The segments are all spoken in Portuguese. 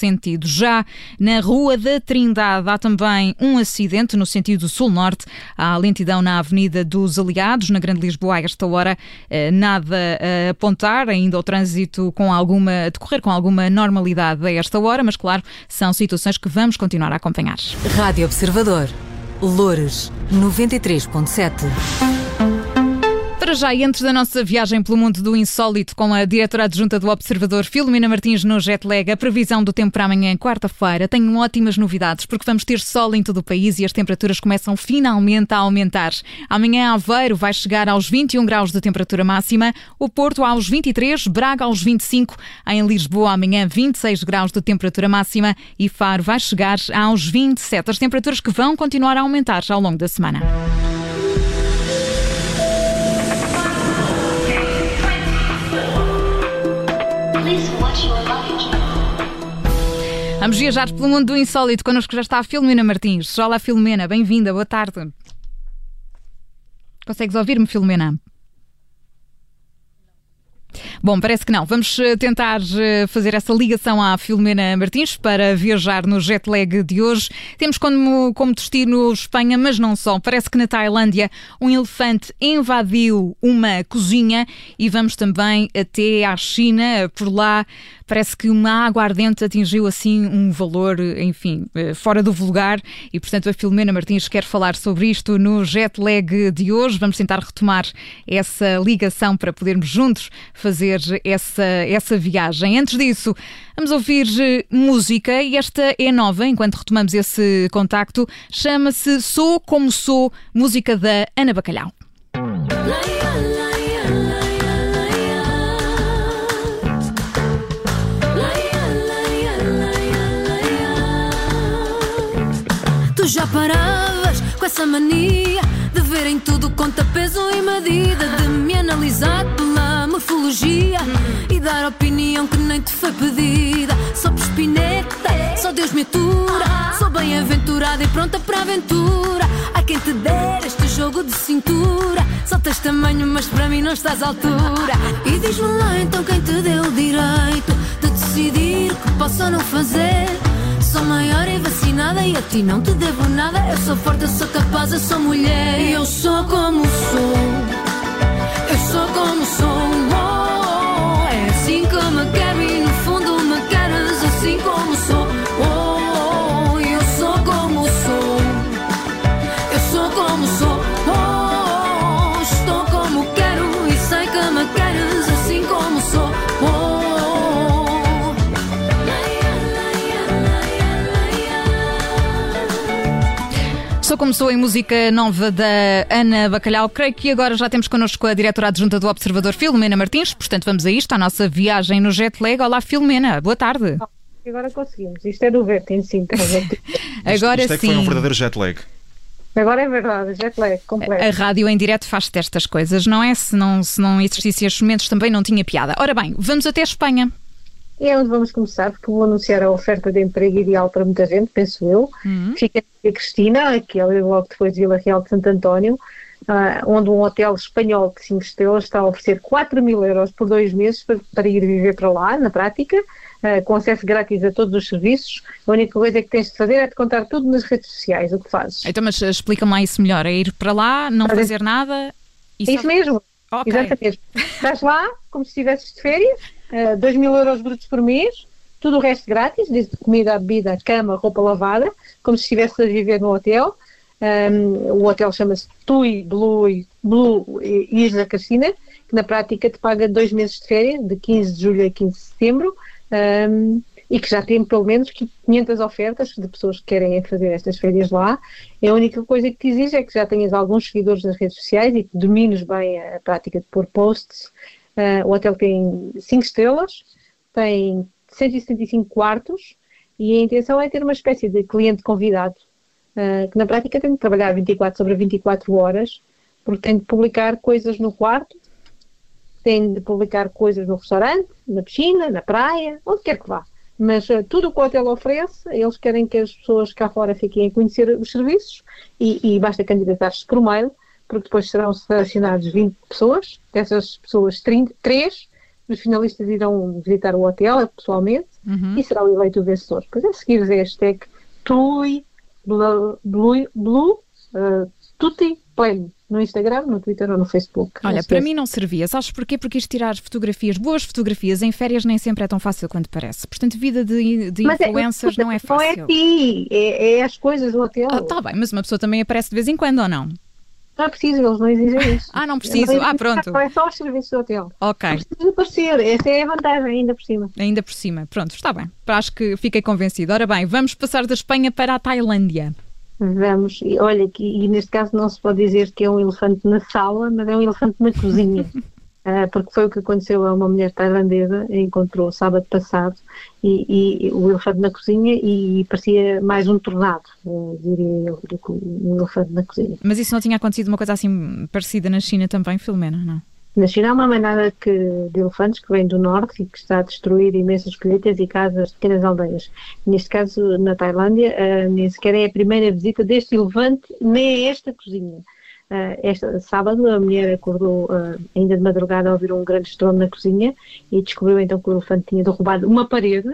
sentido. Já na Rua da Trindade há também um acidente no sentido sul-norte. Há lentidão na Avenida dos Aliados, na Grande Lisboa, a esta hora. Eh, nada a apontar, ainda o trânsito com alguma, decorrer com alguma normalidade a esta hora, mas claro, são situações que vamos continuar a acompanhar. Rádio Observador. Loures 93.7 para já, e antes da nossa viagem pelo mundo do insólito com a diretora adjunta do Observador, Filomena Martins, no Jetlag, a previsão do tempo para amanhã, quarta-feira, tenho ótimas novidades, porque vamos ter sol em todo o país e as temperaturas começam finalmente a aumentar. Amanhã, Aveiro vai chegar aos 21 graus de temperatura máxima, o Porto aos 23, Braga aos 25, em Lisboa, amanhã, 26 graus de temperatura máxima e Faro vai chegar aos 27. As temperaturas que vão continuar a aumentar ao longo da semana. Vamos viajar pelo mundo do insólito. Connosco já está a Filomena Martins. Olá, Filomena, bem-vinda, boa tarde. Consegues ouvir-me, Filomena? Bom, parece que não. Vamos eh, tentar eh, fazer essa ligação à Filomena Martins para viajar no jet lag de hoje. Temos como, como destino Espanha, mas não só. Parece que na Tailândia um elefante invadiu uma cozinha e vamos também até à China. Por lá parece que uma água ardente atingiu assim um valor, enfim, eh, fora do vulgar e, portanto, a Filomena Martins quer falar sobre isto no jet lag de hoje. Vamos tentar retomar essa ligação para podermos juntos fazer essa, essa viagem. Antes disso, vamos ouvir eh, música e esta é nova, enquanto retomamos esse contacto. Chama-se Sou Como Sou, música da Ana Bacalhau. já paravas com essa mania de verem tudo conta peso e medida, de me analisar pela e dar opinião que nem te foi pedida. Sou espineta, só Deus me atura. Sou bem-aventurada e pronta para a aventura. Há quem te der este jogo de cintura. Só tens tamanho, mas para mim não estás à altura. E diz-me lá então quem te deu o direito de decidir que posso ou não fazer. Sou maior e vacinada e a ti não te devo nada. Eu sou forte, eu sou capaz, eu sou mulher. E eu sou como sou. Sou como sou. Oh, é assim que me quero e no fundo me queres assim como sou. Oh, eu sou como sou. Eu sou como sou. Sou como sou em música nova da Ana Bacalhau. Creio que agora já temos connosco a diretora adjunta do Observador, Filomena Martins. Portanto, vamos a isto, a nossa viagem no jet lag. Olá, Filomena. Boa tarde. Agora conseguimos. Isto é do vento em si. agora isto, isto é sim. que foi um verdadeiro jet lag. Agora é verdade, jet lag, completo. A rádio em direto faz destas coisas, não é? Se não, se não existissem estes momentos também não tinha piada. Ora bem, vamos até a Espanha. E é onde vamos começar, porque vou anunciar a oferta de emprego ideal para muita gente, penso eu. Uhum. Fica a Cristina, que é logo depois de Vila Real de Santo António, uh, onde um hotel espanhol de 5 estrelas está a oferecer 4 mil euros por dois meses para, para ir viver para lá, na prática, uh, com acesso grátis a todos os serviços. A única coisa que tens de fazer é te contar tudo nas redes sociais, o que fazes. Então, mas explica-me lá isso melhor. É ir para lá, não Fazer- fazer nada e É isso mesmo. Ok. Exatamente. Estás lá, como se estivesses de férias, uh, 2 mil euros brutos por mês, tudo o resto grátis, desde comida, bebida, cama, roupa lavada, como se estivesses a viver no hotel. Um, o hotel chama-se Tui Blue, Blue Isla Casina, que na prática te paga dois meses de férias, de 15 de julho a 15 de setembro, um, e que já tem pelo menos 500 ofertas de pessoas que querem fazer estas férias lá. A única coisa que te exige é que já tenhas alguns seguidores nas redes sociais e que domines bem a prática de pôr posts. Uh, o hotel tem 5 estrelas, tem 175 quartos e a intenção é ter uma espécie de cliente convidado, uh, que na prática tem de trabalhar 24 sobre 24 horas, porque tem de publicar coisas no quarto, tem de publicar coisas no restaurante, na piscina, na praia, onde quer que vá. Mas uh, tudo o que o hotel oferece, eles querem que as pessoas cá fora fiquem a conhecer os serviços e, e basta candidatar-se por mail, porque depois serão selecionados 20 pessoas, dessas pessoas 30, 3 os finalistas irão visitar o hotel pessoalmente Uhum. e será o eleito o vencedor. Depois a seguir a hashtag Tui Blue, Blue, Blue uh, Tutti Pleno no Instagram, no Twitter ou no Facebook. Olha, Não para sei mim não servia. Sabes porquê? Porque isto tirar fotografias, boas fotografias em férias nem sempre é tão fácil quanto parece. Portanto, vida de, de Mas é- influencers não é Não é fácil. ti, é, é as coisas do hotel. Ah, tá bem, mas uma pessoa também aparece de vez em quando ou não? Não é preciso, eles não exigem isso. Ah, não preciso. Não Ah, pronto. É só os serviços do hotel. Ok, Precisa aparecer, essa é a vantagem ainda por cima. ainda por cima. Pronto, está bem. Acho que fiquei convencido. Ora bem, vamos passar da Espanha para a Tailândia. Vamos, e olha, que, e neste caso não se pode dizer que é um elefante na sala, mas é um elefante na cozinha. Ah, porque foi o que aconteceu a uma mulher tailandesa, encontrou sábado passado e, e o elefante na cozinha e parecia mais um tornado, eh, diria eu, do que um elefante na cozinha. Mas isso não tinha acontecido uma coisa assim parecida na China também, Filomena, não? Na China há uma manada que, de elefantes que vem do norte e que está a destruir imensas colheitas e casas pequenas aldeias. Neste caso, na Tailândia, ah, nem sequer é a primeira visita deste elefante, nem é esta cozinha. Ah, esta sábado, a mulher acordou ah, ainda de madrugada a ouvir um grande estrondo na cozinha e descobriu então que o elefante tinha derrubado uma parede,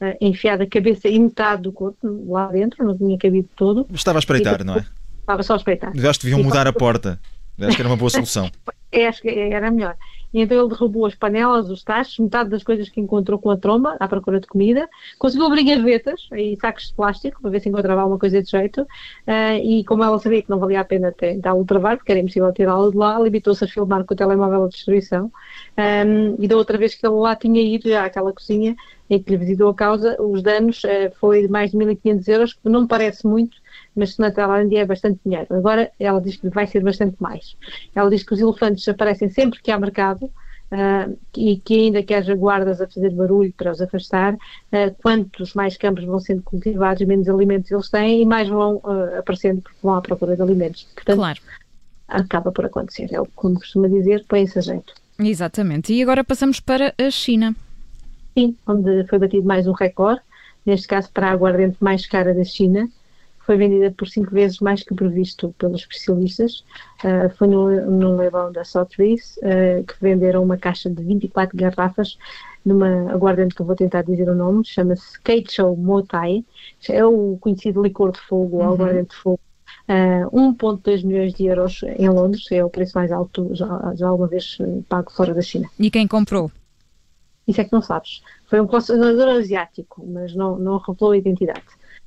ah, enfiado a cabeça e metade do corpo lá dentro, não tinha cabido todo, Estava a espreitar, não é? estava só a espreitar. Acho que deviam E mudar a porta. Acho que era uma boa solução. É, acho que era melhor. E então ele derrubou as panelas, os tachos, metade das coisas que encontrou com a tromba, à procura de comida. Conseguiu abrir gavetas e sacos de plástico para ver se encontrava alguma coisa de jeito. Ah, e como ela sabia que não valia a pena tentá-lo travar, porque era impossível tirá-lo de lá, limitou-se a filmar com o telemóvel a destruição. Ahm, e da outra vez que ele lá tinha ido, àquela cozinha em que lhe visitou a causa, os danos ah, foi de mais de 1.500 euros, que não me parece muito, mas na Tailândia é bastante dinheiro. Agora ela diz que vai ser bastante mais. Ela diz que os elefantes aparecem sempre que há mercado ah, e que ainda que haja guardas a fazer barulho para os afastar, ah, quantos mais campos vão sendo cultivados, menos alimentos eles têm e mais vão ah, aparecendo porque vão à procura de alimentos. Portanto, Claro. acaba por acontecer. É o que como costuma dizer, põe-se a jeito. Exatamente. E agora passamos para a China. Sim, onde foi batido mais um recorde, neste caso para a aguardente mais cara da China, foi vendida por cinco vezes mais que previsto pelos especialistas. Ah, foi no, no leilão da Sotheby's ah, que venderam uma caixa de 24 garrafas numa aguardente que eu vou tentar dizer o nome, chama-se Keicho Motai, é o conhecido licor de fogo, o aguardente de fogo. Ah, 1.2 milhões de euros em Londres, é o preço mais alto já, já alguma vez pago fora da China. E quem comprou? Isso é que não sabes. Foi um colecionador asiático, mas não, não revelou a identidade.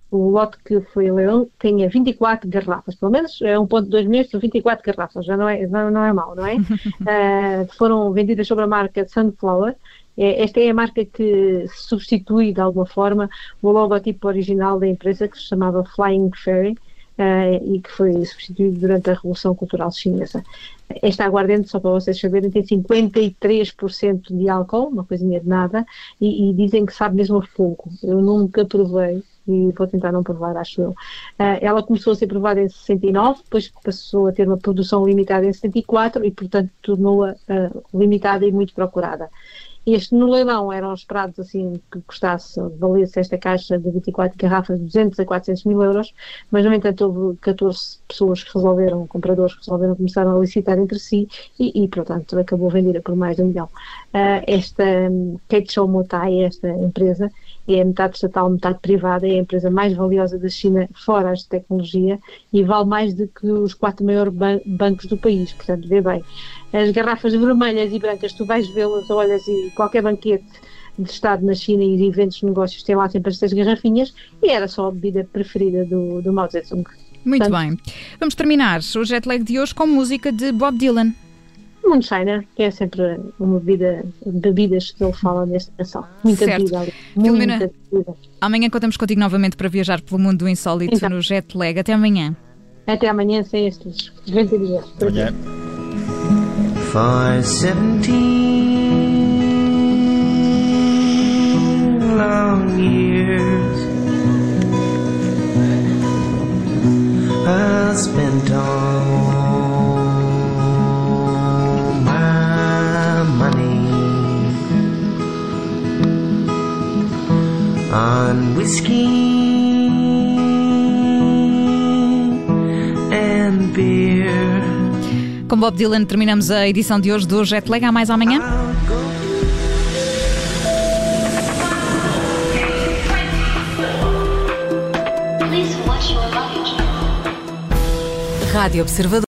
O lote que foi a leilão tinha 24 garrafas, pelo menos é 1.2 milhões por 24 garrafas, já não é, não, não é mau, não é? Ah, foram vendidas sob a marca Sunflower. É, Esta é a marca que substitui de alguma forma o logotipo original da empresa que se chamava Flying Fairy ah, e que foi substituído durante a Revolução Cultural Chinesa. Esta aguardente, só para vocês saberem, tem 53% de álcool, uma coisinha de nada, e, e dizem que sabe mesmo a fogo. Eu nunca provei e vou tentar não provar, acho eu. Ah, ela começou a ser provada em 69, depois passou a ter uma produção limitada em 74 e, portanto, tornou-a ah, limitada e muito procurada. Este no leilão eram esperados assim que custasse, valesse esta caixa de 24 garrafas de 200 a 400 mil euros, mas no entanto houve 14 pessoas que resolveram, compradores que resolveram começar a licitar entre si e, e portanto acabou vendida por mais de um milhão. Ah, esta um, Show Motai, esta empresa, é metade estatal, metade privada, é a empresa mais valiosa da China fora as de tecnologia e vale mais do que os quatro maiores ban bancos do país, portanto vê bem. As garrafas vermelhas e brancas, tu vais vê-las, olhas e qualquer banquete de Estado na China e de eventos de negócios tem lá sempre estas garrafinhas e era só a bebida preferida do, do Mao Zedong. Muito Portanto- bem. Vamos terminar o jet lag de hoje com música de Bob Dylan. Moonshiner, né? que é sempre uma bebida, bebidas que ele fala nesta canção. Muita certo. bebida ali. Filomena. Amanhã contamos contigo novamente para viajar pelo mundo do insólito então. no jet lag. Até amanhã. Até amanhã, sem estes 90 dias. Amanhã. Com Bob Dylan terminamos a edição de hoje do Jet Lag. Há mais amanhã? Rádio Observador.